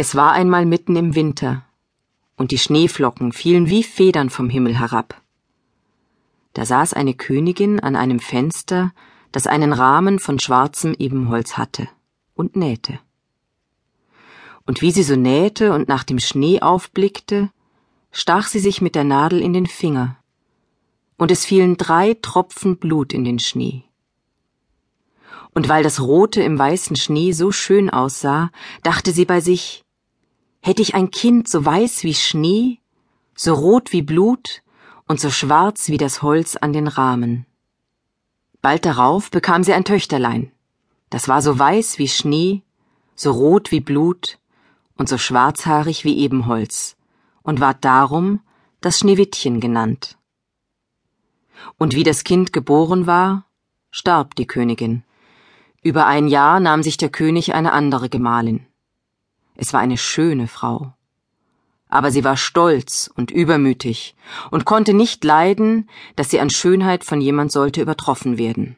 Es war einmal mitten im Winter, und die Schneeflocken fielen wie Federn vom Himmel herab. Da saß eine Königin an einem Fenster, das einen Rahmen von schwarzem Ebenholz hatte, und nähte. Und wie sie so nähte und nach dem Schnee aufblickte, stach sie sich mit der Nadel in den Finger, und es fielen drei Tropfen Blut in den Schnee. Und weil das Rote im weißen Schnee so schön aussah, dachte sie bei sich, Hätte ich ein Kind so weiß wie Schnee, so rot wie Blut und so schwarz wie das Holz an den Rahmen. Bald darauf bekam sie ein Töchterlein. Das war so weiß wie Schnee, so rot wie Blut und so schwarzhaarig wie Ebenholz und ward darum das Schneewittchen genannt. Und wie das Kind geboren war, starb die Königin. Über ein Jahr nahm sich der König eine andere Gemahlin. Es war eine schöne Frau. Aber sie war stolz und übermütig und konnte nicht leiden, dass sie an Schönheit von jemand sollte übertroffen werden.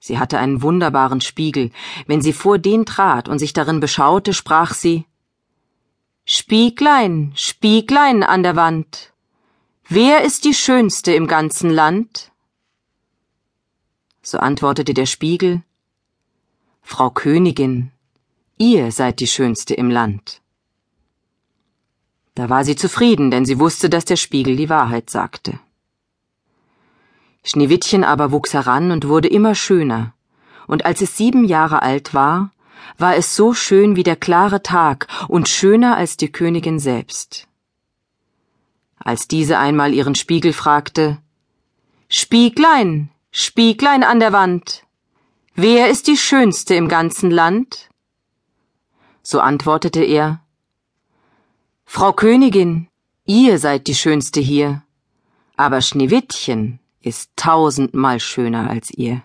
Sie hatte einen wunderbaren Spiegel. Wenn sie vor den trat und sich darin beschaute, sprach sie Spieglein, Spieglein an der Wand, wer ist die Schönste im ganzen Land? So antwortete der Spiegel Frau Königin, Ihr seid die Schönste im Land. Da war sie zufrieden, denn sie wusste, dass der Spiegel die Wahrheit sagte. Schneewittchen aber wuchs heran und wurde immer schöner, und als es sieben Jahre alt war, war es so schön wie der klare Tag und schöner als die Königin selbst. Als diese einmal ihren Spiegel fragte Spieglein, Spieglein an der Wand, wer ist die Schönste im ganzen Land? So antwortete er Frau Königin, ihr seid die Schönste hier, aber Schneewittchen ist tausendmal schöner als ihr.